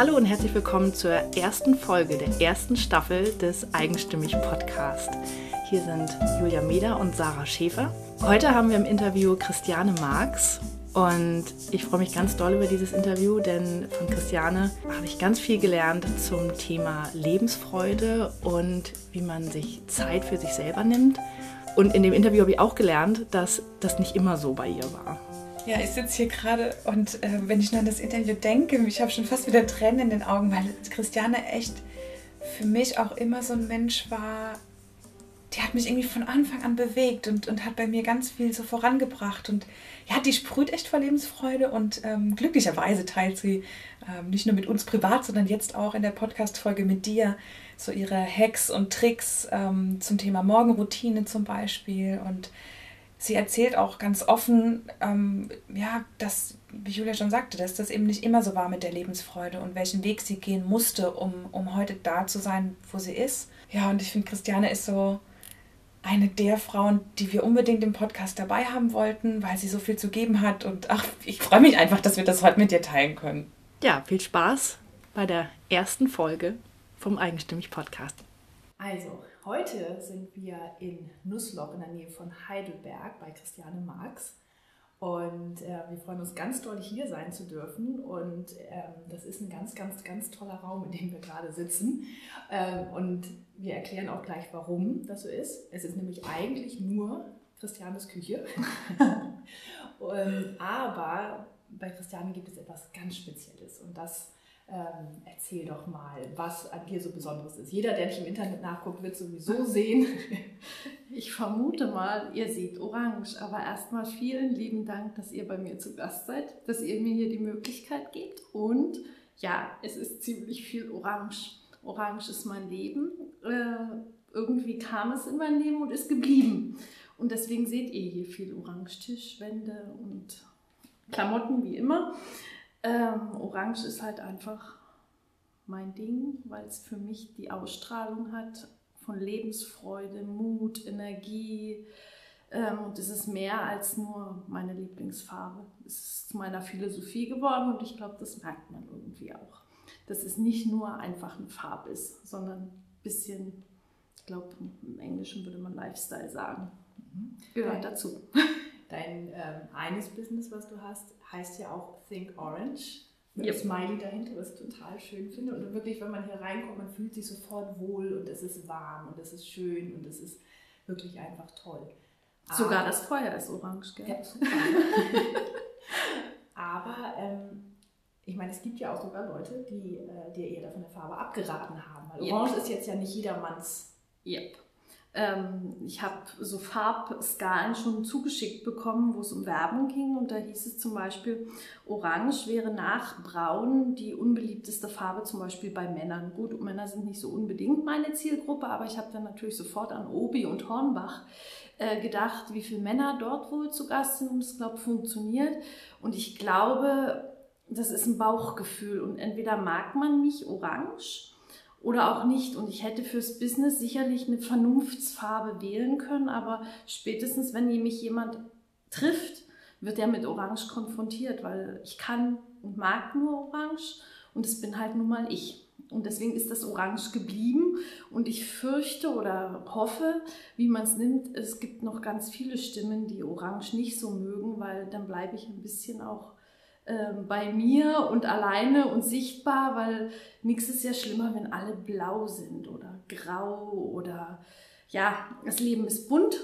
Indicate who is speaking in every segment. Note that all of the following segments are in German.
Speaker 1: Hallo und herzlich willkommen zur ersten Folge der ersten Staffel des Eigenstimmig Podcast. Hier sind Julia Meder und Sarah Schäfer. Heute haben wir im Interview Christiane Marx und ich freue mich ganz doll über dieses Interview, denn von Christiane habe ich ganz viel gelernt zum Thema Lebensfreude und wie man sich Zeit für sich selber nimmt. Und in dem Interview habe ich auch gelernt, dass das nicht immer so bei ihr war.
Speaker 2: Ja, ich sitze hier gerade und äh, wenn ich nur an das Interview denke, ich habe schon fast wieder Tränen in den Augen, weil Christiane echt für mich auch immer so ein Mensch war, die hat mich irgendwie von Anfang an bewegt und, und hat bei mir ganz viel so vorangebracht. Und ja, die sprüht echt vor Lebensfreude und ähm, glücklicherweise teilt sie ähm, nicht nur mit uns privat, sondern jetzt auch in der Podcast-Folge mit dir so ihre Hacks und Tricks ähm, zum Thema Morgenroutine zum Beispiel. Und sie erzählt auch ganz offen, ähm, ja, dass, wie Julia schon sagte, dass das eben nicht immer so war mit der Lebensfreude und welchen Weg sie gehen musste, um, um heute da zu sein, wo sie ist. Ja, und ich finde, Christiane ist so eine der Frauen, die wir unbedingt im Podcast dabei haben wollten, weil sie so viel zu geben hat. Und ach, ich freue mich einfach, dass wir das heute mit dir teilen können.
Speaker 1: Ja, viel Spaß bei der ersten Folge vom Eigenstimmig Podcast. Also, heute sind wir in Nussloch in der Nähe von Heidelberg bei Christiane Marx. Und äh, wir freuen uns ganz doll, hier sein zu dürfen. Und ähm, das ist ein ganz, ganz, ganz toller Raum, in dem wir gerade sitzen. Ähm, und wir erklären auch gleich, warum das so ist. Es ist nämlich eigentlich nur Christianes Küche. ähm, aber bei Christiane gibt es etwas ganz Spezielles. Und das ähm, erzähl doch mal, was an dir so Besonderes ist. Jeder, der nicht im Internet nachguckt, wird sowieso sehen.
Speaker 3: Ich vermute mal, ihr seht orange, aber erstmal vielen lieben Dank, dass ihr bei mir zu Gast seid, dass ihr mir hier die Möglichkeit gebt. Und ja, es ist ziemlich viel orange. Orange ist mein Leben. Äh, irgendwie kam es in mein Leben und ist geblieben. Und deswegen seht ihr hier viel Orange, Tischwände und Klamotten wie immer. Ähm, Orange ist halt einfach mein Ding, weil es für mich die Ausstrahlung hat von Lebensfreude, Mut, Energie. Ähm, und es ist mehr als nur meine Lieblingsfarbe. Es ist zu meiner Philosophie geworden und ich glaube, das merkt man irgendwie auch. Dass es nicht nur einfach eine Farbe ist, sondern ein bisschen, ich glaube, im Englischen würde man Lifestyle sagen. Mhm. Gehört dazu.
Speaker 1: Dein ähm, eines Business, was du hast, heißt ja auch Think Orange. Mit yep. Smiley dahinter, was ich total schön finde. Und wirklich, wenn man hier reinkommt, man fühlt sich sofort wohl und es ist warm und es ist schön und es ist wirklich einfach toll.
Speaker 3: Sogar das Feuer ist orange, gell? Ja,
Speaker 1: Aber ähm, ich meine, es gibt ja auch sogar Leute, die äh, dir eher davon der Farbe abgeraten haben. Weil Orange yep. ist jetzt ja nicht jedermanns
Speaker 3: yep. Ähm, ich habe so Farbskalen schon zugeschickt bekommen, wo es um Werbung ging. Und da hieß es zum Beispiel, Orange wäre nach Braun die unbeliebteste Farbe, zum Beispiel bei Männern. Gut, Männer sind nicht so unbedingt meine Zielgruppe, aber ich habe dann natürlich sofort an Obi und Hornbach äh, gedacht, wie viele Männer dort wohl zu Gast sind und es, glaube funktioniert. Und ich glaube, das ist ein Bauchgefühl. Und entweder mag man mich orange oder auch nicht. Und ich hätte fürs Business sicherlich eine Vernunftsfarbe wählen können, aber spätestens, wenn mich jemand trifft, wird er mit Orange konfrontiert, weil ich kann und mag nur Orange und es bin halt nun mal ich. Und deswegen ist das Orange geblieben. Und ich fürchte oder hoffe, wie man es nimmt, es gibt noch ganz viele Stimmen, die Orange nicht so mögen, weil dann bleibe ich ein bisschen auch bei mir und alleine und sichtbar, weil nichts ist ja schlimmer, wenn alle blau sind oder grau oder ja, das Leben ist bunt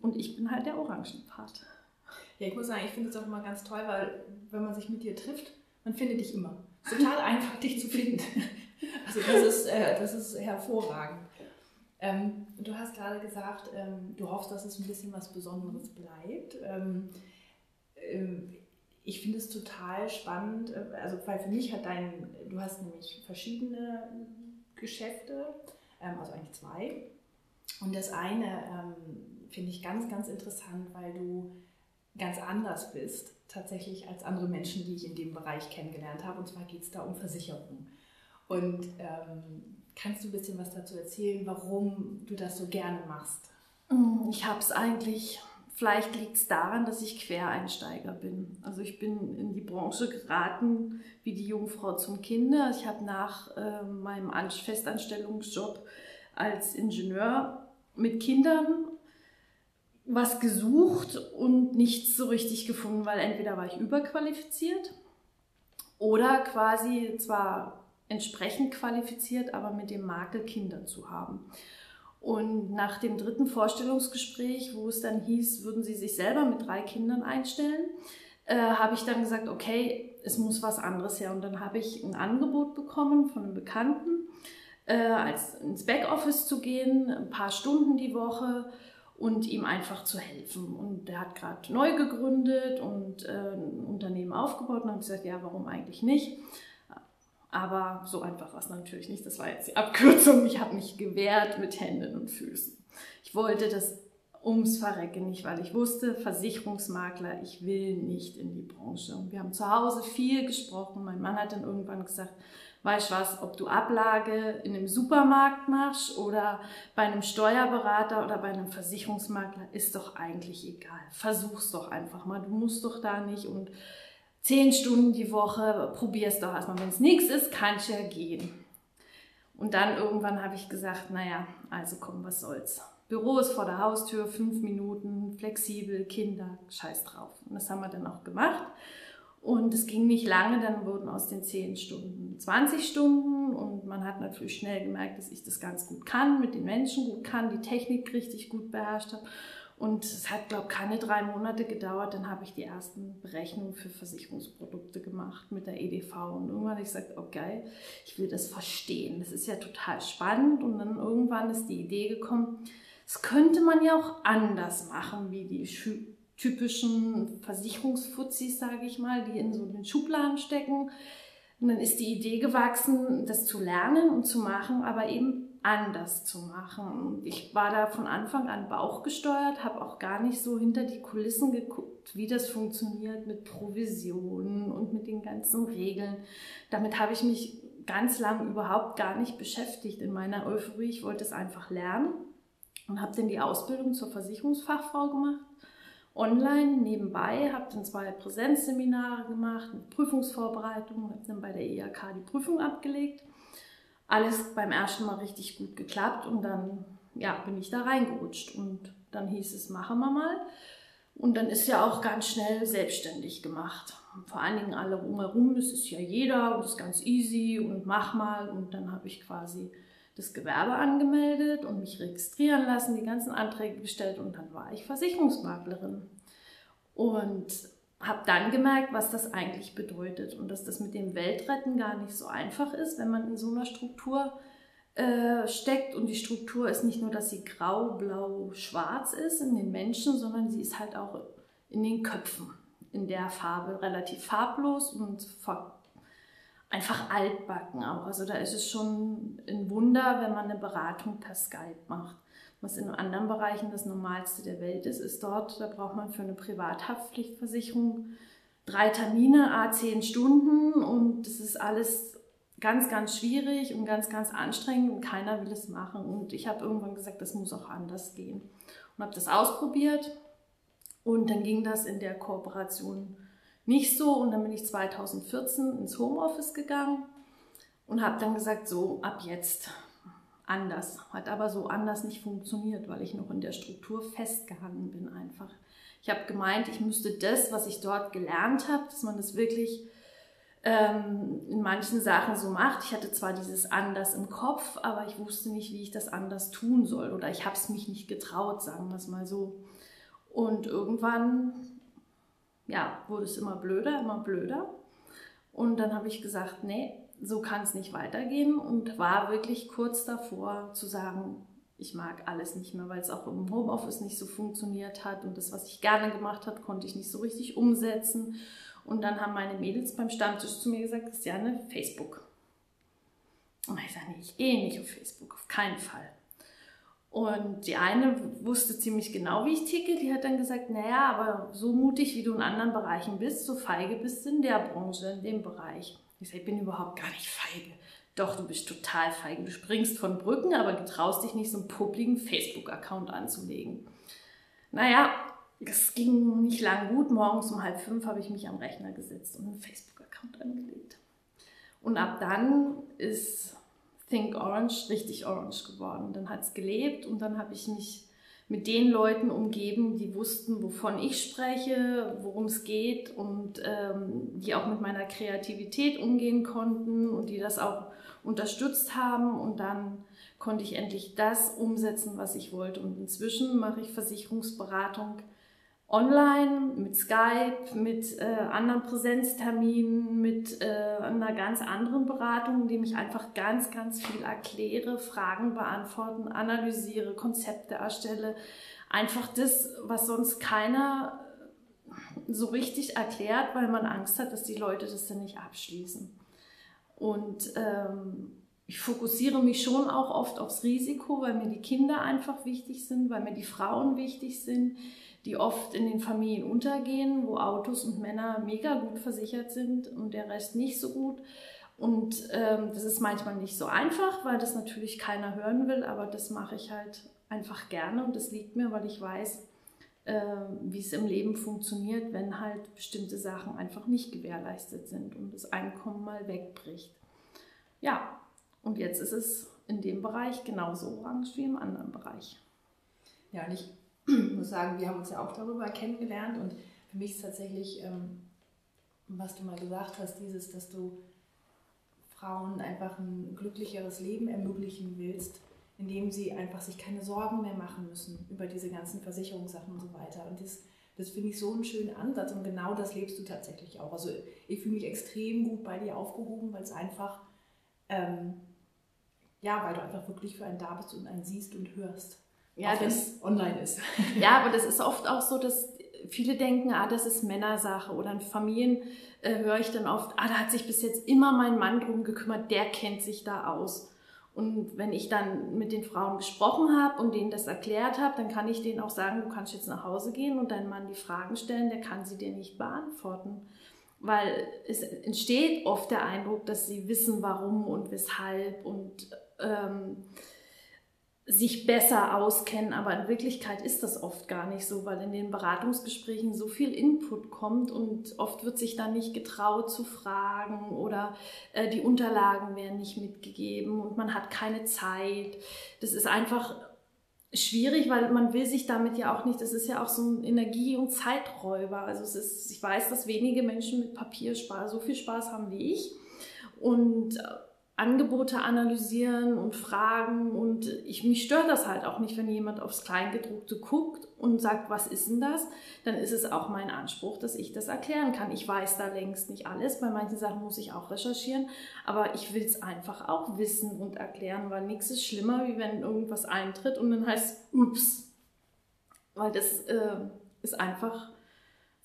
Speaker 3: und ich bin halt der Orangenpart.
Speaker 1: Ja, ich muss sagen, ich finde es auch immer ganz toll, weil wenn man sich mit dir trifft, man findet dich immer. Es ist total einfach, dich zu finden. Also das ist, äh, das ist hervorragend. Ähm, du hast gerade gesagt, ähm, du hoffst, dass es ein bisschen was Besonderes bleibt. Ähm, ähm ich finde es total spannend, äh, also weil für mich hat dein, du hast nämlich verschiedene Geschäfte, ähm, also eigentlich zwei. Und das eine ähm, finde ich ganz, ganz interessant, weil du ganz anders bist, tatsächlich als andere Menschen, die ich in dem Bereich kennengelernt habe. Und zwar geht es da um Versicherung. Und ähm, kannst du ein bisschen was dazu erzählen, warum du das so gerne machst?
Speaker 3: Mm, ich habe es eigentlich Vielleicht liegt es daran, dass ich Quereinsteiger bin. Also ich bin in die Branche geraten wie die Jungfrau zum Kinder. Ich habe nach äh, meinem Festanstellungsjob als Ingenieur mit Kindern was gesucht und nichts so richtig gefunden, weil entweder war ich überqualifiziert oder quasi zwar entsprechend qualifiziert, aber mit dem Makel Kinder zu haben. Und nach dem dritten Vorstellungsgespräch, wo es dann hieß, würden Sie sich selber mit drei Kindern einstellen, äh, habe ich dann gesagt, okay, es muss was anderes her. Und dann habe ich ein Angebot bekommen von einem Bekannten, äh, als ins Backoffice zu gehen, ein paar Stunden die Woche und ihm einfach zu helfen. Und der hat gerade neu gegründet und äh, ein Unternehmen aufgebaut und habe gesagt, ja, warum eigentlich nicht? Aber so einfach war es natürlich nicht. Das war jetzt die Abkürzung. Ich habe mich gewehrt mit Händen und Füßen. Ich wollte das ums Verrecken nicht, weil ich wusste, Versicherungsmakler, ich will nicht in die Branche. Und wir haben zu Hause viel gesprochen. Mein Mann hat dann irgendwann gesagt, weißt was, ob du Ablage in einem Supermarkt machst oder bei einem Steuerberater oder bei einem Versicherungsmakler, ist doch eigentlich egal. Versuch's doch einfach mal. Du musst doch da nicht und zehn Stunden die Woche, probier's doch erstmal. Wenn es nichts ist, kannst ja gehen. Und dann irgendwann habe ich gesagt, naja, also komm, was soll's. Büro ist vor der Haustür, fünf Minuten, flexibel, Kinder, scheiß drauf. Und das haben wir dann auch gemacht. Und es ging nicht lange, dann wurden aus den zehn Stunden 20 Stunden und man hat natürlich schnell gemerkt, dass ich das ganz gut kann, mit den Menschen gut kann, die Technik richtig gut beherrscht habe. Und es hat, glaube ich, keine drei Monate gedauert. Dann habe ich die ersten Berechnungen für Versicherungsprodukte gemacht mit der EDV. Und irgendwann habe ich gesagt, okay, ich will das verstehen. Das ist ja total spannend. Und dann irgendwann ist die Idee gekommen, das könnte man ja auch anders machen, wie die typischen Versicherungsfuzis, sage ich mal, die in so den Schubladen stecken. Und dann ist die Idee gewachsen, das zu lernen und zu machen, aber eben anders zu machen. Ich war da von Anfang an bauchgesteuert, habe auch gar nicht so hinter die Kulissen geguckt, wie das funktioniert mit Provisionen und mit den ganzen Regeln. Damit habe ich mich ganz lang überhaupt gar nicht beschäftigt in meiner Euphorie. Ich wollte es einfach lernen und habe dann die Ausbildung zur Versicherungsfachfrau gemacht. Online nebenbei, habe dann zwei Präsenzseminare gemacht mit Prüfungsvorbereitung, habe dann bei der IHK die Prüfung abgelegt alles beim ersten Mal richtig gut geklappt und dann ja, bin ich da reingerutscht und dann hieß es, machen wir mal. Und dann ist ja auch ganz schnell selbstständig gemacht. vor allen Dingen alle rumherum, das ist ja jeder und das ist ganz easy und mach mal. Und dann habe ich quasi das Gewerbe angemeldet und mich registrieren lassen, die ganzen Anträge gestellt und dann war ich Versicherungsmaklerin. Und habe dann gemerkt, was das eigentlich bedeutet und dass das mit dem Weltretten gar nicht so einfach ist, wenn man in so einer Struktur äh, steckt. Und die Struktur ist nicht nur, dass sie grau, blau, schwarz ist in den Menschen, sondern sie ist halt auch in den Köpfen in der Farbe relativ farblos und einfach altbacken auch. Also da ist es schon ein Wunder, wenn man eine Beratung per Skype macht was in anderen Bereichen das Normalste der Welt ist, ist dort, da braucht man für eine Privathaftpflichtversicherung drei Termine, a zehn Stunden und das ist alles ganz, ganz schwierig und ganz, ganz anstrengend und keiner will es machen. Und ich habe irgendwann gesagt, das muss auch anders gehen und habe das ausprobiert und dann ging das in der Kooperation nicht so und dann bin ich 2014 ins Homeoffice gegangen und habe dann gesagt, so ab jetzt anders. Hat aber so anders nicht funktioniert, weil ich noch in der Struktur festgehangen bin einfach. Ich habe gemeint, ich müsste das, was ich dort gelernt habe, dass man das wirklich ähm, in manchen Sachen so macht. Ich hatte zwar dieses anders im Kopf, aber ich wusste nicht, wie ich das anders tun soll. Oder ich habe es mich nicht getraut, sagen wir es mal so. Und irgendwann ja, wurde es immer blöder, immer blöder. Und dann habe ich gesagt, nee, so kann es nicht weitergehen und war wirklich kurz davor zu sagen, ich mag alles nicht mehr, weil es auch im Homeoffice nicht so funktioniert hat und das, was ich gerne gemacht habe, konnte ich nicht so richtig umsetzen. Und dann haben meine Mädels beim Stammtisch zu mir gesagt, Christiane, Facebook. Und ich sage, ich gehe nicht auf Facebook, auf keinen Fall. Und die eine wusste ziemlich genau, wie ich ticke. Die hat dann gesagt, naja, aber so mutig, wie du in anderen Bereichen bist, so feige bist du in der Branche, in dem Bereich. Ich sage, ich bin überhaupt gar nicht feige. Doch, du bist total feige. Du springst von Brücken, aber du traust dich nicht, so einen publiken Facebook-Account anzulegen. Naja, es ging nicht lang gut. Morgens um halb fünf habe ich mich am Rechner gesetzt und einen Facebook-Account angelegt. Und ab dann ist Think Orange richtig orange geworden. Dann hat es gelebt und dann habe ich mich mit den Leuten umgeben, die wussten, wovon ich spreche, worum es geht und ähm, die auch mit meiner Kreativität umgehen konnten und die das auch unterstützt haben. Und dann konnte ich endlich das umsetzen, was ich wollte. Und inzwischen mache ich Versicherungsberatung online, mit Skype, mit äh, anderen Präsenzterminen, mit äh, einer ganz anderen Beratung, indem ich einfach ganz, ganz viel erkläre, Fragen beantworten, analysiere, Konzepte erstelle. Einfach das, was sonst keiner so richtig erklärt, weil man Angst hat, dass die Leute das dann nicht abschließen. Und ähm, ich fokussiere mich schon auch oft aufs Risiko, weil mir die Kinder einfach wichtig sind, weil mir die Frauen wichtig sind die oft in den Familien untergehen, wo Autos und Männer mega gut versichert sind und der Rest nicht so gut. Und ähm, das ist manchmal nicht so einfach, weil das natürlich keiner hören will, aber das mache ich halt einfach gerne und das liegt mir, weil ich weiß, äh, wie es im Leben funktioniert, wenn halt bestimmte Sachen einfach nicht gewährleistet sind und das Einkommen mal wegbricht. Ja, und jetzt ist es in dem Bereich genauso orange wie im anderen Bereich.
Speaker 1: Ja, und ich ich muss sagen, wir haben uns ja auch darüber kennengelernt und für mich ist tatsächlich, ähm, was du mal gesagt hast, dieses, dass du Frauen einfach ein glücklicheres Leben ermöglichen willst, indem sie einfach sich keine Sorgen mehr machen müssen über diese ganzen Versicherungssachen und so weiter. Und das, das finde ich so einen schönen Ansatz und genau das lebst du tatsächlich auch. Also ich fühle mich extrem gut bei dir aufgehoben, weil es einfach, ähm, ja, weil du einfach wirklich für einen da bist und einen siehst und hörst.
Speaker 3: Ja, auch das
Speaker 1: online ist.
Speaker 3: Ja, aber das ist oft auch so, dass viele denken, ah, das ist Männersache oder in Familien äh, höre ich dann oft, ah, da hat sich bis jetzt immer mein Mann drum gekümmert, der kennt sich da aus. Und wenn ich dann mit den Frauen gesprochen habe und denen das erklärt habe, dann kann ich denen auch sagen, du kannst jetzt nach Hause gehen und deinem Mann die Fragen stellen, der kann sie dir nicht beantworten. Weil es entsteht oft der Eindruck, dass sie wissen, warum und weshalb und ähm, sich besser auskennen, aber in Wirklichkeit ist das oft gar nicht so, weil in den Beratungsgesprächen so viel Input kommt und oft wird sich dann nicht getraut zu fragen oder äh, die Unterlagen werden nicht mitgegeben und man hat keine Zeit. Das ist einfach schwierig, weil man will sich damit ja auch nicht, das ist ja auch so ein Energie- und Zeiträuber. Also es ist, ich weiß, dass wenige Menschen mit Papier so viel Spaß haben wie ich und Angebote analysieren und fragen und ich, mich stört das halt auch nicht, wenn jemand aufs Kleingedruckte guckt und sagt, was ist denn das? Dann ist es auch mein Anspruch, dass ich das erklären kann. Ich weiß da längst nicht alles, bei manchen Sachen muss ich auch recherchieren, aber ich will es einfach auch wissen und erklären, weil nichts ist schlimmer, wie wenn irgendwas eintritt und dann heißt, ups, weil das äh, ist einfach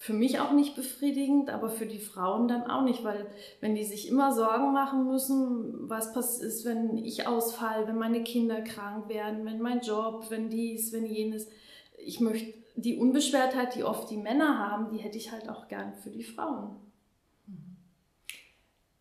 Speaker 3: für mich auch nicht befriedigend, aber für die Frauen dann auch nicht, weil wenn die sich immer Sorgen machen müssen, was passiert, wenn ich ausfall, wenn meine Kinder krank werden, wenn mein Job, wenn dies, wenn jenes. Ich möchte die Unbeschwertheit, die oft die Männer haben, die hätte ich halt auch gern für die Frauen.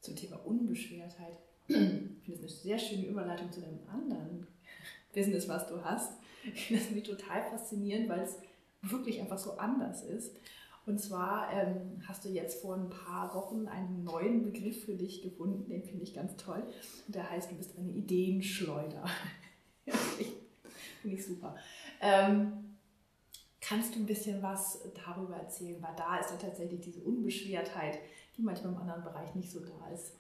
Speaker 1: Zum Thema Unbeschwertheit. Ich finde das eine sehr schöne Überleitung zu einem anderen Business, was du hast. Ich finde das mich total faszinierend, weil es wirklich einfach so anders ist. Und zwar ähm, hast du jetzt vor ein paar Wochen einen neuen Begriff für dich gefunden, den finde ich ganz toll. Und der heißt, du bist eine Ideenschleuder. finde ich super. Ähm, kannst du ein bisschen was darüber erzählen? Weil da ist ja tatsächlich diese Unbeschwertheit, die manchmal im anderen Bereich nicht so da ist.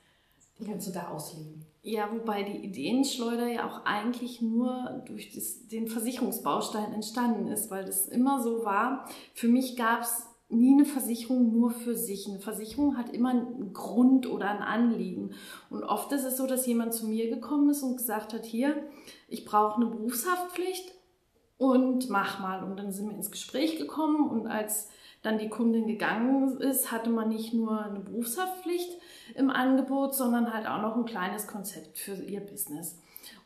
Speaker 1: Die kannst du da ausleben.
Speaker 3: Ja, wobei die Ideenschleuder ja auch eigentlich nur durch das, den Versicherungsbaustein entstanden ist, weil das immer so war. Für mich gab es nie eine Versicherung nur für sich. Eine Versicherung hat immer einen Grund oder ein Anliegen. Und oft ist es so, dass jemand zu mir gekommen ist und gesagt hat, hier, ich brauche eine Berufshaftpflicht und mach mal. Und dann sind wir ins Gespräch gekommen und als dann die Kundin gegangen ist, hatte man nicht nur eine Berufshaftpflicht im Angebot, sondern halt auch noch ein kleines Konzept für ihr Business.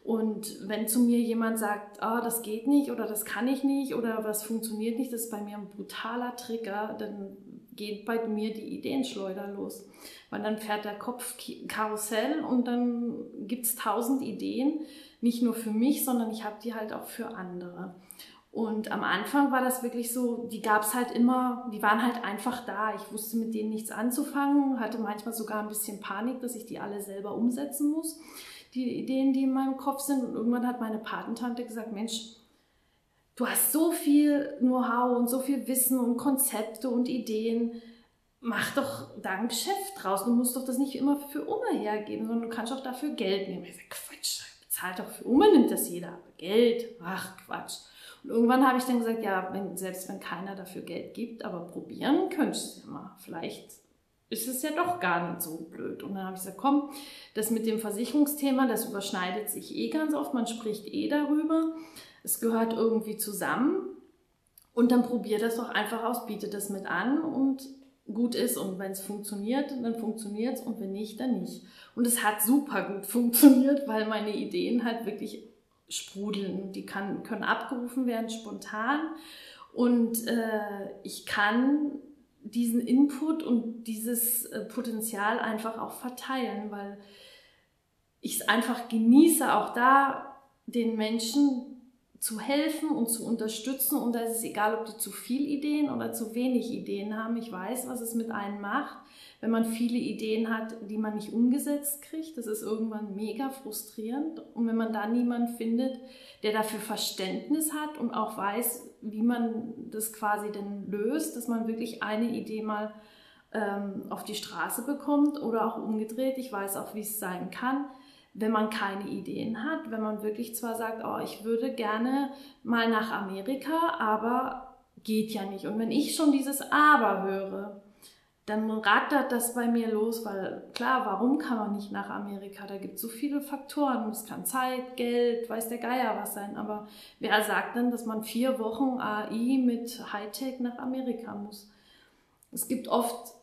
Speaker 3: Und wenn zu mir jemand sagt, ah, das geht nicht oder das kann ich nicht oder was funktioniert nicht, das ist bei mir ein brutaler Trigger, dann geht bei mir die Ideenschleuder los. Weil dann fährt der Kopf Karussell und dann gibt es tausend Ideen, nicht nur für mich, sondern ich habe die halt auch für andere. Und am Anfang war das wirklich so, die gab es halt immer, die waren halt einfach da. Ich wusste mit denen nichts anzufangen, hatte manchmal sogar ein bisschen Panik, dass ich die alle selber umsetzen muss, die Ideen, die in meinem Kopf sind. Und irgendwann hat meine Patentante gesagt, Mensch, du hast so viel Know-how und so viel Wissen und Konzepte und Ideen. Mach doch da ein Geschäft draus. Du musst doch das nicht immer für Umme hergeben, sondern du kannst auch dafür Geld nehmen. Ich sage, Quatsch, bezahlt doch für Umme, nimmt das jeder. Aber Geld, ach Quatsch. Und irgendwann habe ich dann gesagt, ja, wenn, selbst wenn keiner dafür Geld gibt, aber probieren könntest du es ja mal. Vielleicht ist es ja doch gar nicht so blöd. Und dann habe ich gesagt, komm, das mit dem Versicherungsthema, das überschneidet sich eh ganz oft, man spricht eh darüber. Es gehört irgendwie zusammen. Und dann probier das doch einfach aus, biete das mit an und gut ist. Und wenn es funktioniert, dann funktioniert es und wenn nicht, dann nicht. Und es hat super gut funktioniert, weil meine Ideen halt wirklich sprudeln. Die kann, können abgerufen werden spontan. Und äh, ich kann diesen Input und dieses äh, Potenzial einfach auch verteilen, weil ich es einfach genieße, auch da den Menschen zu helfen und zu unterstützen. Und da ist es egal, ob die zu viel Ideen oder zu wenig Ideen haben. Ich weiß, was es mit einem macht wenn man viele Ideen hat, die man nicht umgesetzt kriegt. Das ist irgendwann mega frustrierend. Und wenn man da niemanden findet, der dafür Verständnis hat und auch weiß, wie man das quasi denn löst, dass man wirklich eine Idee mal ähm, auf die Straße bekommt oder auch umgedreht. Ich weiß auch, wie es sein kann wenn man keine Ideen hat, wenn man wirklich zwar sagt, oh, ich würde gerne mal nach Amerika, aber geht ja nicht. Und wenn ich schon dieses Aber höre, dann rattert das bei mir los, weil klar, warum kann man nicht nach Amerika? Da gibt es so viele Faktoren. Es kann Zeit, Geld, weiß der Geier was sein. Aber wer sagt denn, dass man vier Wochen AI mit Hightech nach Amerika muss? Es gibt oft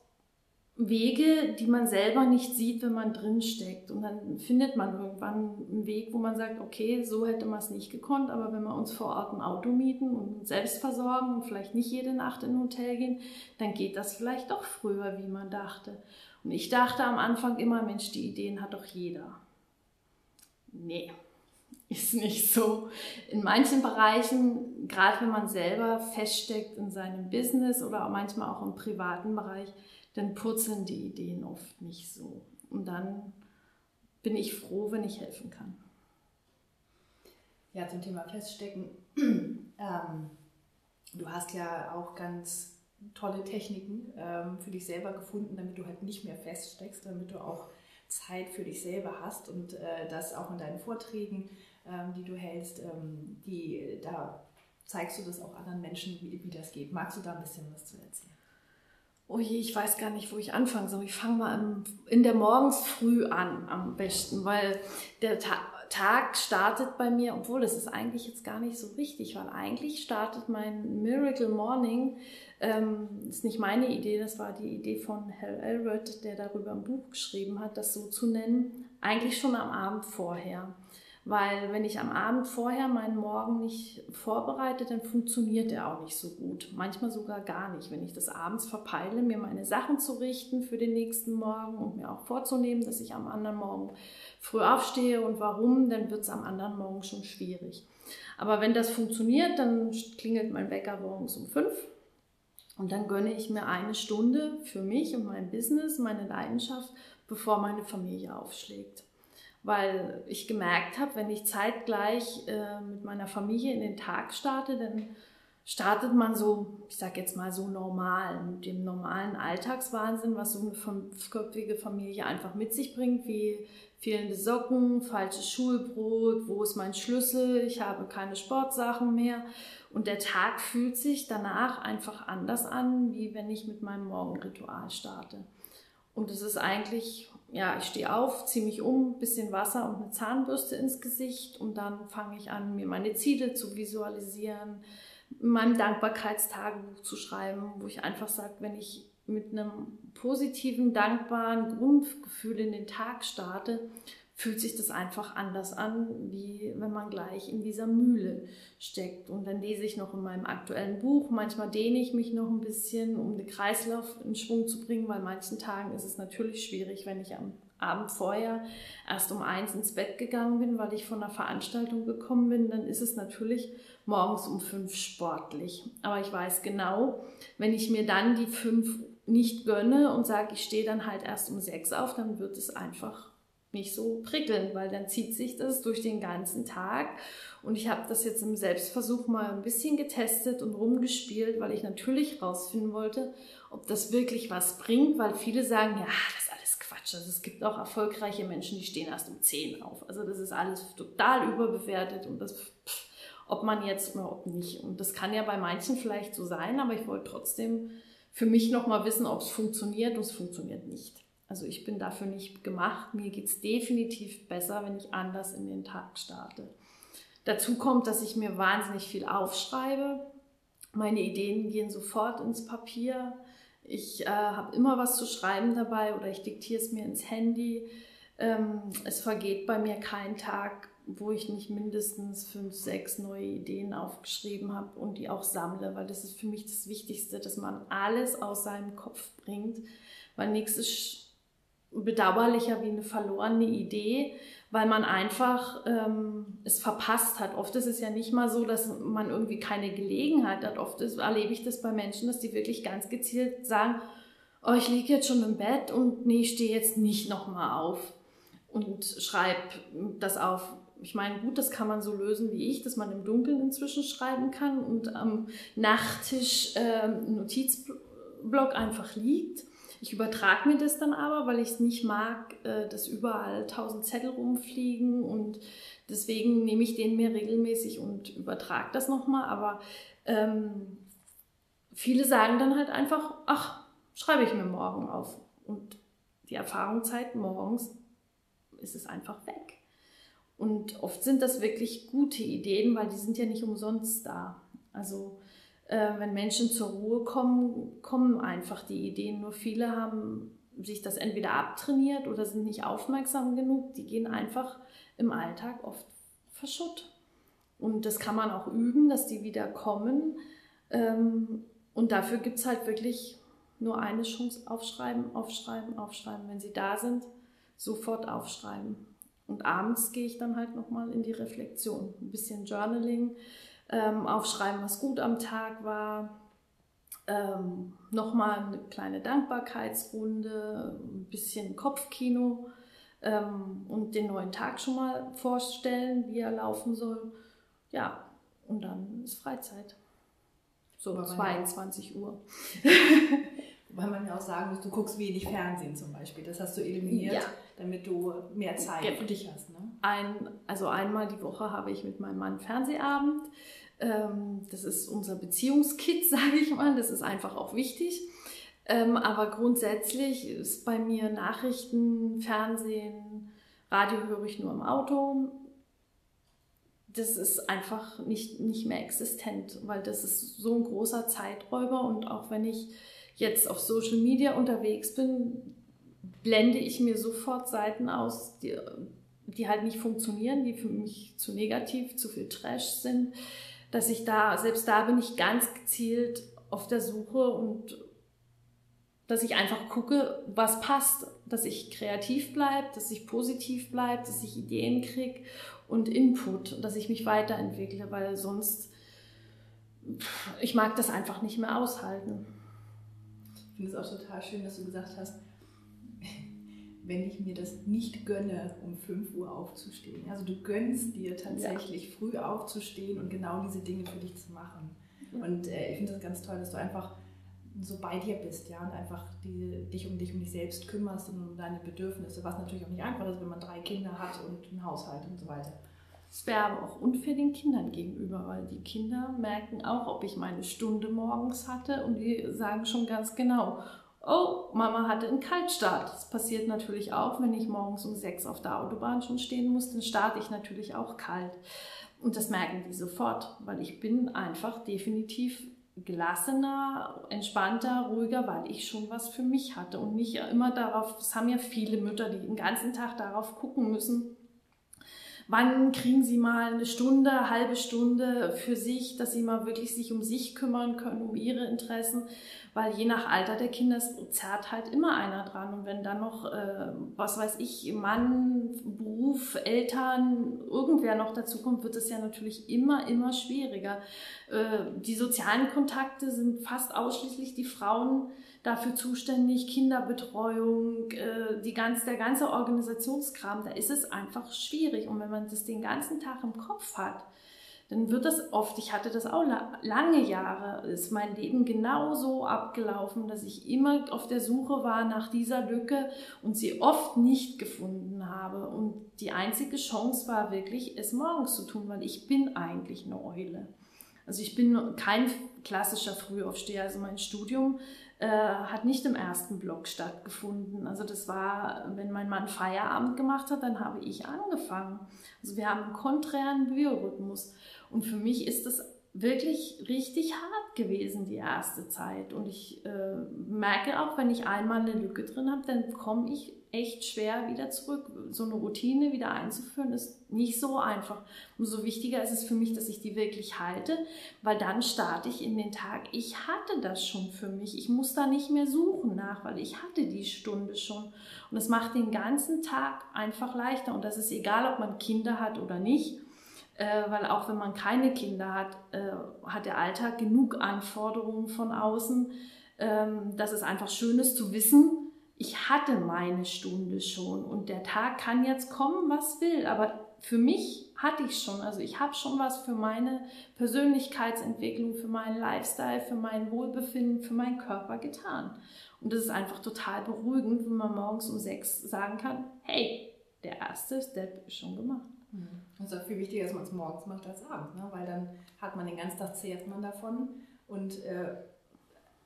Speaker 3: Wege, die man selber nicht sieht, wenn man drin steckt. Und dann findet man irgendwann einen Weg, wo man sagt, okay, so hätte man es nicht gekonnt, aber wenn wir uns vor Ort ein Auto mieten und selbst versorgen und vielleicht nicht jede Nacht in ein Hotel gehen, dann geht das vielleicht doch früher, wie man dachte. Und ich dachte am Anfang immer, Mensch, die Ideen hat doch jeder. Nee, ist nicht so. In manchen Bereichen, gerade wenn man selber feststeckt in seinem Business oder manchmal auch im privaten Bereich, dann purzeln die Ideen oft nicht so. Und dann bin ich froh, wenn ich helfen kann.
Speaker 1: Ja, zum Thema Feststecken. ähm, du hast ja auch ganz tolle Techniken ähm, für dich selber gefunden, damit du halt nicht mehr feststeckst, damit du auch Zeit für dich selber hast und äh, das auch in deinen Vorträgen, ähm, die du hältst, ähm, die, da zeigst du das auch anderen Menschen, wie, wie das geht. Magst du da ein bisschen was zu erzählen?
Speaker 3: Oh je, ich weiß gar nicht, wo ich anfangen soll. Ich fange mal in der morgens früh an am besten, weil der Ta Tag startet bei mir, obwohl das ist eigentlich jetzt gar nicht so richtig, weil eigentlich startet mein Miracle Morning, ähm, ist nicht meine Idee, das war die Idee von Hal Elrod, der darüber ein Buch geschrieben hat, das so zu nennen, eigentlich schon am Abend vorher. Weil wenn ich am Abend vorher meinen Morgen nicht vorbereite, dann funktioniert er auch nicht so gut. Manchmal sogar gar nicht. Wenn ich das abends verpeile, mir meine Sachen zu richten für den nächsten Morgen und mir auch vorzunehmen, dass ich am anderen Morgen früh aufstehe und warum, dann wird es am anderen Morgen schon schwierig. Aber wenn das funktioniert, dann klingelt mein Wecker morgens um fünf und dann gönne ich mir eine Stunde für mich und mein Business, meine Leidenschaft, bevor meine Familie aufschlägt weil ich gemerkt habe, wenn ich zeitgleich äh, mit meiner Familie in den Tag starte, dann startet man so, ich sag jetzt mal so normal, mit dem normalen Alltagswahnsinn, was so eine fünfköpfige Familie einfach mit sich bringt, wie fehlende Socken, falsches Schulbrot, wo ist mein Schlüssel, ich habe keine Sportsachen mehr. Und der Tag fühlt sich danach einfach anders an, wie wenn ich mit meinem Morgenritual starte. Und es ist eigentlich ja, ich stehe auf, ziehe mich um, bisschen Wasser und eine Zahnbürste ins Gesicht und dann fange ich an, mir meine Ziele zu visualisieren, in meinem Dankbarkeitstagebuch zu schreiben, wo ich einfach sage, wenn ich mit einem positiven, dankbaren Grundgefühl in den Tag starte, fühlt sich das einfach anders an, wie wenn man gleich in dieser Mühle steckt. Und dann lese ich noch in meinem aktuellen Buch. Manchmal dehne ich mich noch ein bisschen, um den Kreislauf in Schwung zu bringen, weil manchen Tagen ist es natürlich schwierig, wenn ich am Abend vorher erst um eins ins Bett gegangen bin, weil ich von einer Veranstaltung gekommen bin, dann ist es natürlich morgens um fünf sportlich. Aber ich weiß genau, wenn ich mir dann die fünf nicht gönne und sage, ich stehe dann halt erst um sechs auf, dann wird es einfach nicht so prickeln, weil dann zieht sich das durch den ganzen Tag. Und ich habe das jetzt im Selbstversuch mal ein bisschen getestet und rumgespielt, weil ich natürlich rausfinden wollte, ob das wirklich was bringt, weil viele sagen, ja, das ist alles Quatsch. Also es gibt auch erfolgreiche Menschen, die stehen erst um 10 auf. Also das ist alles total überbewertet und das, pff, ob man jetzt oder ob nicht. Und das kann ja bei manchen vielleicht so sein, aber ich wollte trotzdem für mich nochmal wissen, ob es funktioniert und es funktioniert nicht. Also ich bin dafür nicht gemacht. Mir geht es definitiv besser, wenn ich anders in den Tag starte. Dazu kommt, dass ich mir wahnsinnig viel aufschreibe. Meine Ideen gehen sofort ins Papier. Ich äh, habe immer was zu schreiben dabei oder ich diktiere es mir ins Handy. Ähm, es vergeht bei mir kein Tag, wo ich nicht mindestens fünf, sechs neue Ideen aufgeschrieben habe und die auch sammle, weil das ist für mich das Wichtigste, dass man alles aus seinem Kopf bringt, weil nichts ist bedauerlicher wie eine verlorene Idee, weil man einfach ähm, es verpasst hat. Oft ist es ja nicht mal so, dass man irgendwie keine Gelegenheit hat. Oft ist, erlebe ich das bei Menschen, dass die wirklich ganz gezielt sagen, oh, ich liege jetzt schon im Bett und nee, ich stehe jetzt nicht nochmal auf und schreibe das auf. Ich meine, gut, das kann man so lösen wie ich, dass man im Dunkeln inzwischen schreiben kann und am Nachttisch äh, Notizblock einfach liegt ich übertrage mir das dann aber, weil ich es nicht mag, äh, dass überall tausend Zettel rumfliegen und deswegen nehme ich den mir regelmäßig und übertrage das nochmal. Aber ähm, viele sagen dann halt einfach, ach, schreibe ich mir morgen auf. Und die Erfahrung zeigt, morgens ist es einfach weg. Und oft sind das wirklich gute Ideen, weil die sind ja nicht umsonst da. Also äh, wenn Menschen zur Ruhe kommen, kommen einfach die Ideen. Nur viele haben sich das entweder abtrainiert oder sind nicht aufmerksam genug. Die gehen einfach im Alltag oft verschutt. Und das kann man auch üben, dass die wieder kommen. Ähm, und dafür gibt es halt wirklich nur eine Chance, aufschreiben, aufschreiben, aufschreiben. Wenn sie da sind, sofort aufschreiben. Und abends gehe ich dann halt nochmal in die Reflexion. Ein bisschen Journaling, ähm, aufschreiben, was gut am Tag war. Ähm, Nochmal eine kleine Dankbarkeitsrunde, ein bisschen Kopfkino ähm, und den neuen Tag schon mal vorstellen, wie er laufen soll. Ja, und dann ist Freizeit. So Wobei 22 Uhr.
Speaker 1: Wobei man ja auch sagen muss, du guckst wenig Fernsehen zum Beispiel. Das hast du eliminiert, ja. damit du mehr Zeit genau. für dich hast. Ne?
Speaker 3: Ein, also einmal die Woche habe ich mit meinem Mann Fernsehabend. Ähm, das ist unser Beziehungskit, sage ich mal. Das ist einfach auch wichtig. Ähm, aber grundsätzlich ist bei mir Nachrichten, Fernsehen, Radio höre ich nur im Auto. Das ist einfach nicht, nicht mehr existent, weil das ist so ein großer Zeiträuber und auch wenn ich jetzt auf Social Media unterwegs bin, blende ich mir sofort Seiten aus, die, die halt nicht funktionieren, die für mich zu negativ, zu viel Trash sind dass ich da, selbst da bin ich ganz gezielt auf der Suche und dass ich einfach gucke, was passt, dass ich kreativ bleibe, dass ich positiv bleibe, dass ich Ideen kriege und Input, dass ich mich weiterentwickle, weil sonst, ich mag das einfach nicht mehr aushalten.
Speaker 1: Ich finde es auch total schön, dass du gesagt hast, wenn ich mir das nicht gönne, um 5 Uhr aufzustehen. Also du gönnst dir tatsächlich ja. früh aufzustehen und genau diese Dinge für dich zu machen. Ja. Und äh, ich finde das ganz toll, dass du einfach so bei dir bist, ja, und einfach die, dich um dich um dich selbst kümmerst und um deine Bedürfnisse, was natürlich auch nicht einfach ist, wenn man drei Kinder hat und einen Haushalt und so weiter.
Speaker 3: Es wäre aber auch unfair den Kindern gegenüber, weil die Kinder merken auch, ob ich meine Stunde morgens hatte und die sagen schon ganz genau, oh, Mama hatte einen Kaltstart. Das passiert natürlich auch, wenn ich morgens um sechs auf der Autobahn schon stehen muss, dann starte ich natürlich auch kalt. Und das merken die sofort, weil ich bin einfach definitiv gelassener, entspannter, ruhiger, weil ich schon was für mich hatte und nicht immer darauf, es haben ja viele Mütter, die den ganzen Tag darauf gucken müssen, wann kriegen sie mal eine Stunde, halbe Stunde für sich, dass sie mal wirklich sich um sich kümmern können, um ihre Interessen, weil je nach Alter der Kinder zerrt halt immer einer dran und wenn dann noch, äh, was weiß ich, Mann, Beruf, Eltern, irgendwer noch dazu kommt, wird es ja natürlich immer, immer schwieriger. Äh, die sozialen Kontakte sind fast ausschließlich die Frauen dafür zuständig, Kinderbetreuung, äh, die ganz, der ganze Organisationskram, da ist es einfach schwierig. Und wenn man das den ganzen Tag im Kopf hat, dann wird das oft, ich hatte das auch lange Jahre, ist mein Leben genauso abgelaufen, dass ich immer auf der Suche war nach dieser Lücke und sie oft nicht gefunden habe. Und die einzige Chance war wirklich, es morgens zu tun, weil ich bin eigentlich eine Eule. Also ich bin kein klassischer Frühaufsteher. Also mein Studium äh, hat nicht im ersten Block stattgefunden. Also das war, wenn mein Mann Feierabend gemacht hat, dann habe ich angefangen. Also wir haben einen konträren Biorhythmus. Und für mich ist das wirklich richtig hart gewesen, die erste Zeit. Und ich äh, merke auch, wenn ich einmal eine Lücke drin habe, dann komme ich echt schwer wieder zurück. So eine Routine wieder einzuführen, ist nicht so einfach. Umso wichtiger ist es für mich, dass ich die wirklich halte, weil dann starte ich in den Tag. Ich hatte das schon für mich. Ich muss da nicht mehr suchen nach, weil ich hatte die Stunde schon. Und es macht den ganzen Tag einfach leichter. Und das ist egal, ob man Kinder hat oder nicht. Äh, weil auch wenn man keine Kinder hat, äh, hat der Alltag genug Anforderungen von außen. Ähm, dass es einfach schön ist zu wissen, ich hatte meine Stunde schon und der Tag kann jetzt kommen, was will. Aber für mich hatte ich schon, also ich habe schon was für meine Persönlichkeitsentwicklung, für meinen Lifestyle, für mein Wohlbefinden, für meinen Körper getan. Und das ist einfach total beruhigend, wenn man morgens um sechs sagen kann, hey, der erste Step ist schon gemacht.
Speaker 1: Mhm. Das ist auch viel wichtiger, dass man es morgens macht als abends, ne? weil dann hat man den ganzen Tag zehrt man davon und äh,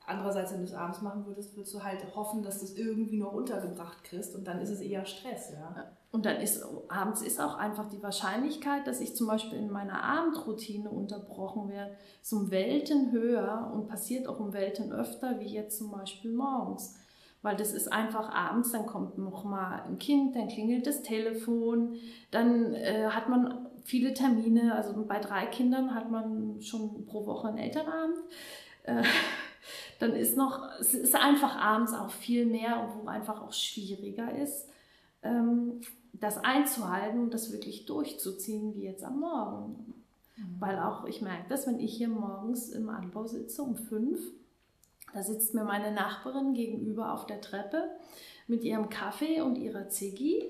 Speaker 1: Andererseits, wenn du es abends machen würdest, würdest du halt hoffen, dass du es irgendwie noch untergebracht kriegst und dann ist es eher Stress. Ja?
Speaker 3: Und dann ist abends ist auch einfach die Wahrscheinlichkeit, dass ich zum Beispiel in meiner Abendroutine unterbrochen werde, so Welten höher und passiert auch um Welten öfter, wie jetzt zum Beispiel morgens. Weil das ist einfach abends, dann kommt noch mal ein Kind, dann klingelt das Telefon, dann äh, hat man viele Termine. Also bei drei Kindern hat man schon pro Woche einen Elternabend. Äh, dann ist noch, es ist einfach abends auch viel mehr, wo einfach auch schwieriger ist, ähm, das einzuhalten und das wirklich durchzuziehen, wie jetzt am Morgen. Mhm. Weil auch, ich merke das, wenn ich hier morgens im Anbau sitze um fünf, da sitzt mir meine Nachbarin gegenüber auf der Treppe mit ihrem Kaffee und ihrer Ziggy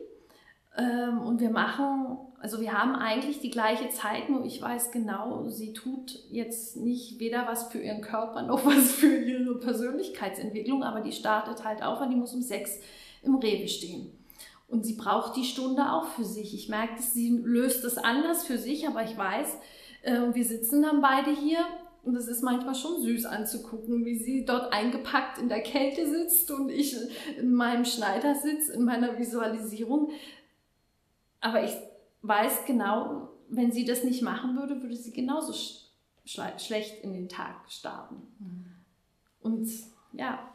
Speaker 3: ähm, und wir machen, also wir haben eigentlich die gleiche Zeit, nur ich weiß genau, sie tut jetzt nicht weder was für ihren Körper noch was für ihre Persönlichkeitsentwicklung, aber die startet halt auf und die muss um sechs im Rewe stehen. Und sie braucht die Stunde auch für sich. Ich merke, dass sie löst das anders für sich, aber ich weiß, äh, wir sitzen dann beide hier und es ist manchmal schon süß anzugucken, wie sie dort eingepackt in der Kälte sitzt und ich in meinem Schneidersitz, in meiner Visualisierung. Aber ich weiß genau, wenn sie das nicht machen würde, würde sie genauso sch schlecht in den Tag starten. Mhm. Und ja.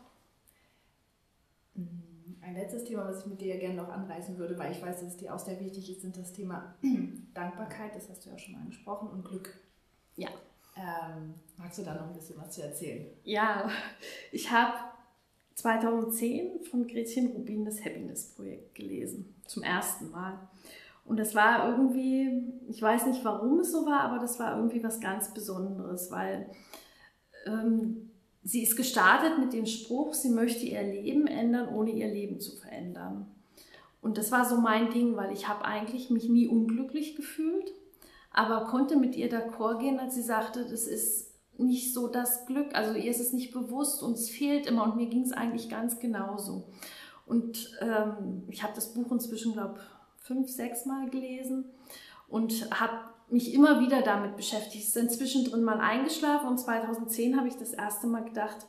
Speaker 1: Mhm. Ein letztes Thema, was ich mit dir gerne noch anreißen würde, weil ich weiß, dass es dir auch sehr wichtig ist, sind das Thema Dankbarkeit, das hast du ja schon angesprochen, und Glück.
Speaker 3: Ja.
Speaker 1: Ähm, magst du da noch ein bisschen was zu erzählen?
Speaker 3: Ja, ich habe 2010 von Gretchen Rubin das Happiness-Projekt gelesen, zum ersten Mal. Und das war irgendwie, ich weiß nicht, warum es so war, aber das war irgendwie was ganz Besonderes, weil ähm, sie ist gestartet mit dem Spruch, sie möchte ihr Leben ändern, ohne ihr Leben zu verändern. Und das war so mein Ding, weil ich habe eigentlich mich nie unglücklich gefühlt, aber konnte mit ihr d'accord gehen, als sie sagte, das ist nicht so das Glück, also ihr ist es nicht bewusst und es fehlt immer und mir ging es eigentlich ganz genauso. Und ähm, ich habe das Buch inzwischen, glaube ich, fünf, sechs Mal gelesen und habe mich immer wieder damit beschäftigt. Es ist inzwischen drin mal eingeschlafen und 2010 habe ich das erste Mal gedacht,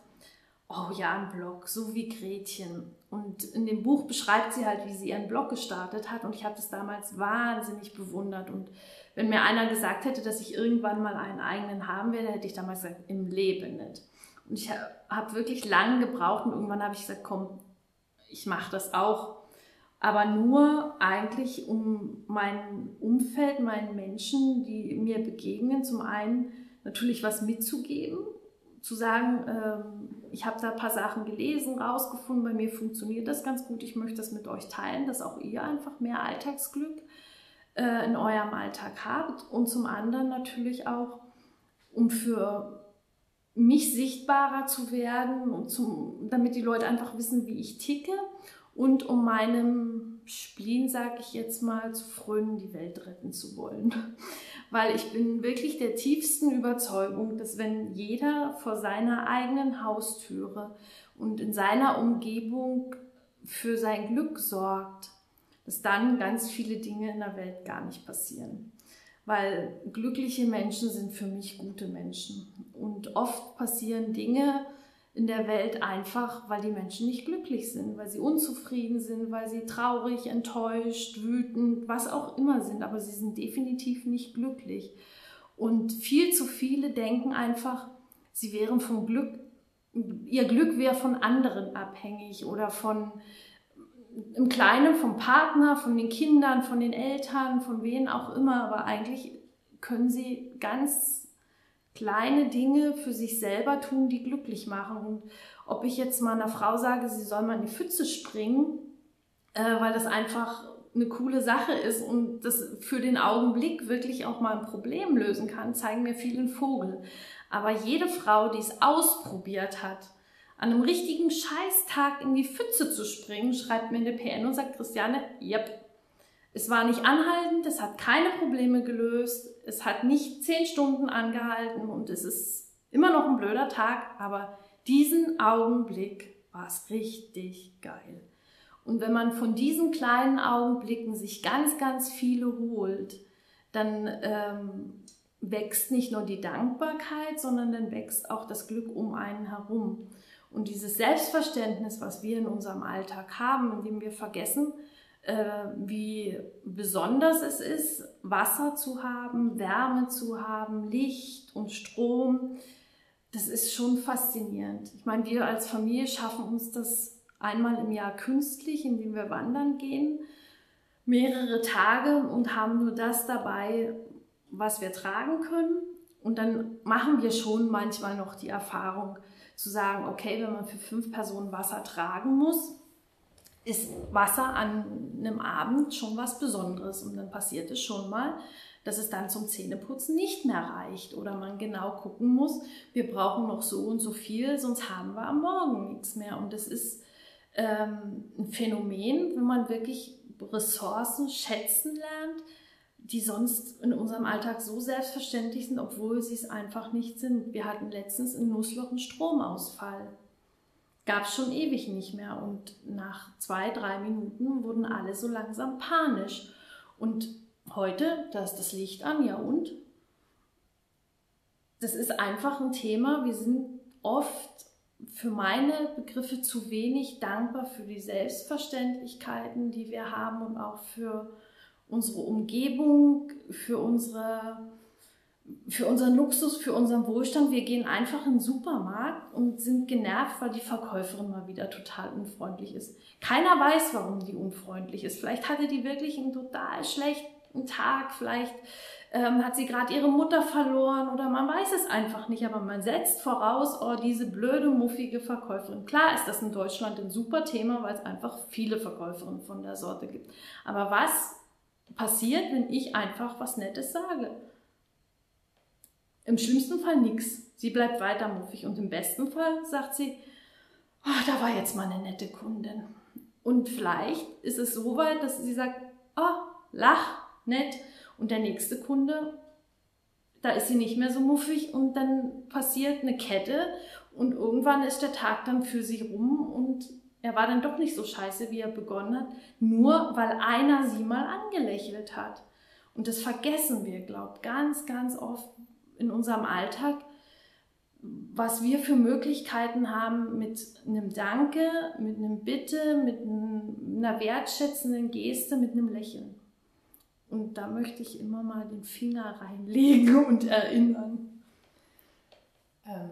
Speaker 3: oh ja, ein Blog, so wie Gretchen. Und in dem Buch beschreibt sie halt, wie sie ihren Blog gestartet hat. Und ich habe das damals wahnsinnig bewundert. Und wenn mir einer gesagt hätte, dass ich irgendwann mal einen eigenen haben werde, hätte ich damals gesagt, im Leben nicht. Und ich habe wirklich lange gebraucht und irgendwann habe ich gesagt, komm, ich mache das auch. Aber nur eigentlich, um mein Umfeld, meinen Menschen, die mir begegnen, zum einen natürlich was mitzugeben, zu sagen, ähm, ich habe da ein paar Sachen gelesen, rausgefunden, bei mir funktioniert das ganz gut, ich möchte das mit euch teilen, dass auch ihr einfach mehr Alltagsglück äh, in eurem Alltag habt und zum anderen natürlich auch, um für mich sichtbarer zu werden und zum, damit die Leute einfach wissen, wie ich ticke und um meinem Spleen, sage ich jetzt mal, zu frönen, die Welt retten zu wollen. Weil ich bin wirklich der tiefsten Überzeugung, dass wenn jeder vor seiner eigenen Haustüre und in seiner Umgebung für sein Glück sorgt, dass dann ganz viele Dinge in der Welt gar nicht passieren. Weil glückliche Menschen sind für mich gute Menschen. Und oft passieren Dinge in der Welt einfach, weil die Menschen nicht glücklich sind, weil sie unzufrieden sind, weil sie traurig, enttäuscht, wütend, was auch immer sind. Aber sie sind definitiv nicht glücklich. Und viel zu viele denken einfach, sie wären vom Glück, ihr Glück wäre von anderen abhängig oder von im Kleinen vom Partner, von den Kindern, von den Eltern, von wen auch immer, aber eigentlich können sie ganz kleine Dinge für sich selber tun, die glücklich machen. Und ob ich jetzt mal einer Frau sage, sie soll mal in die Pfütze springen, äh, weil das einfach eine coole Sache ist und das für den Augenblick wirklich auch mal ein Problem lösen kann, zeigen mir vielen Vogel. Aber jede Frau, die es ausprobiert hat, an einem richtigen Scheißtag in die Pfütze zu springen, schreibt mir eine PN und sagt, Christiane, yep, es war nicht anhaltend, es hat keine Probleme gelöst, es hat nicht zehn Stunden angehalten und es ist immer noch ein blöder Tag, aber diesen Augenblick war es richtig geil. Und wenn man von diesen kleinen Augenblicken sich ganz, ganz viele holt, dann ähm, wächst nicht nur die Dankbarkeit, sondern dann wächst auch das Glück um einen herum. Und dieses Selbstverständnis, was wir in unserem Alltag haben, indem wir vergessen, äh, wie besonders es ist, Wasser zu haben, Wärme zu haben, Licht und Strom, das ist schon faszinierend. Ich meine, wir als Familie schaffen uns das einmal im Jahr künstlich, indem wir wandern gehen, mehrere Tage und haben nur das dabei, was wir tragen können. Und dann machen wir schon manchmal noch die Erfahrung, zu sagen, okay, wenn man für fünf Personen Wasser tragen muss, ist Wasser an einem Abend schon was Besonderes. Und dann passiert es schon mal, dass es dann zum Zähneputzen nicht mehr reicht oder man genau gucken muss, wir brauchen noch so und so viel, sonst haben wir am Morgen nichts mehr. Und das ist ähm, ein Phänomen, wenn man wirklich Ressourcen schätzen lernt, die sonst in unserem Alltag so selbstverständlich sind, obwohl sie es einfach nicht sind. Wir hatten letztens in Nussloch einen Stromausfall. Gab es schon ewig nicht mehr und nach zwei, drei Minuten wurden alle so langsam panisch. Und heute, da ist das Licht an, ja und? Das ist einfach ein Thema. Wir sind oft für meine Begriffe zu wenig dankbar für die Selbstverständlichkeiten, die wir haben und auch für unsere Umgebung, für, unsere, für unseren Luxus, für unseren Wohlstand. Wir gehen einfach in den Supermarkt und sind genervt, weil die Verkäuferin mal wieder total unfreundlich ist. Keiner weiß, warum die unfreundlich ist. Vielleicht hatte die wirklich einen total schlechten Tag, vielleicht ähm, hat sie gerade ihre Mutter verloren oder man weiß es einfach nicht, aber man setzt voraus, oh, diese blöde, muffige Verkäuferin. Klar ist das in Deutschland ein super Thema, weil es einfach viele Verkäuferinnen von der Sorte gibt. Aber was passiert, wenn ich einfach was Nettes sage. Im schlimmsten Fall nichts. Sie bleibt weiter muffig und im besten Fall sagt sie, oh, da war jetzt mal eine nette Kundin. Und vielleicht ist es so weit, dass sie sagt, oh, lach, nett. Und der nächste Kunde, da ist sie nicht mehr so muffig und dann passiert eine Kette und irgendwann ist der Tag dann für sie rum und er war dann doch nicht so scheiße, wie er begonnen hat, nur weil einer sie mal angelächelt hat. Und das vergessen wir, glaubt, ganz, ganz oft in unserem Alltag, was wir für Möglichkeiten haben mit einem Danke, mit einem Bitte, mit einer wertschätzenden Geste, mit einem Lächeln. Und da möchte ich immer mal den Finger reinlegen und erinnern.
Speaker 1: Ähm,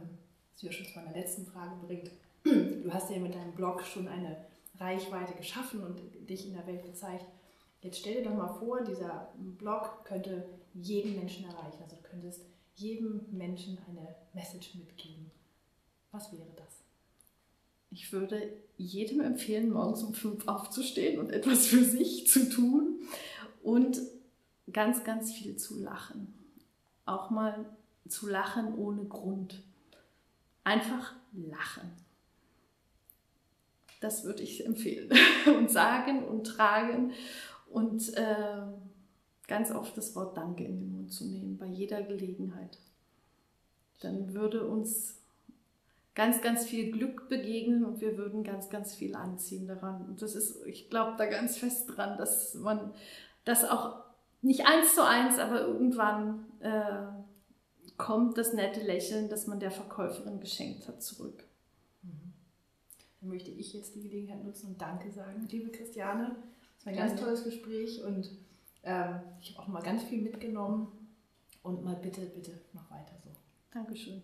Speaker 1: was wir schon zu meiner letzten Frage bringt. Du hast ja mit deinem Blog schon eine Reichweite geschaffen und dich in der Welt gezeigt. Jetzt stell dir doch mal vor, dieser Blog könnte jeden Menschen erreichen. Also du könntest jedem Menschen eine Message mitgeben. Was wäre das?
Speaker 3: Ich würde jedem empfehlen, morgens um fünf aufzustehen und etwas für sich zu tun und ganz, ganz viel zu lachen. Auch mal zu lachen ohne Grund. Einfach lachen. Das würde ich empfehlen und sagen und tragen und äh, ganz oft das Wort Danke in den Mund zu nehmen, bei jeder Gelegenheit. Dann würde uns ganz, ganz viel Glück begegnen und wir würden ganz, ganz viel anziehen daran. Und das ist, ich glaube da ganz fest dran, dass man das auch nicht eins zu eins, aber irgendwann äh, kommt das nette Lächeln, das man der Verkäuferin geschenkt hat, zurück.
Speaker 1: Möchte ich jetzt die Gelegenheit nutzen und Danke sagen, liebe Christiane. Es war ein ganz tolles Gespräch und ähm, ich habe auch mal ganz viel mitgenommen. Und mal bitte, bitte noch weiter so.
Speaker 3: Dankeschön.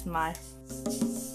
Speaker 4: my.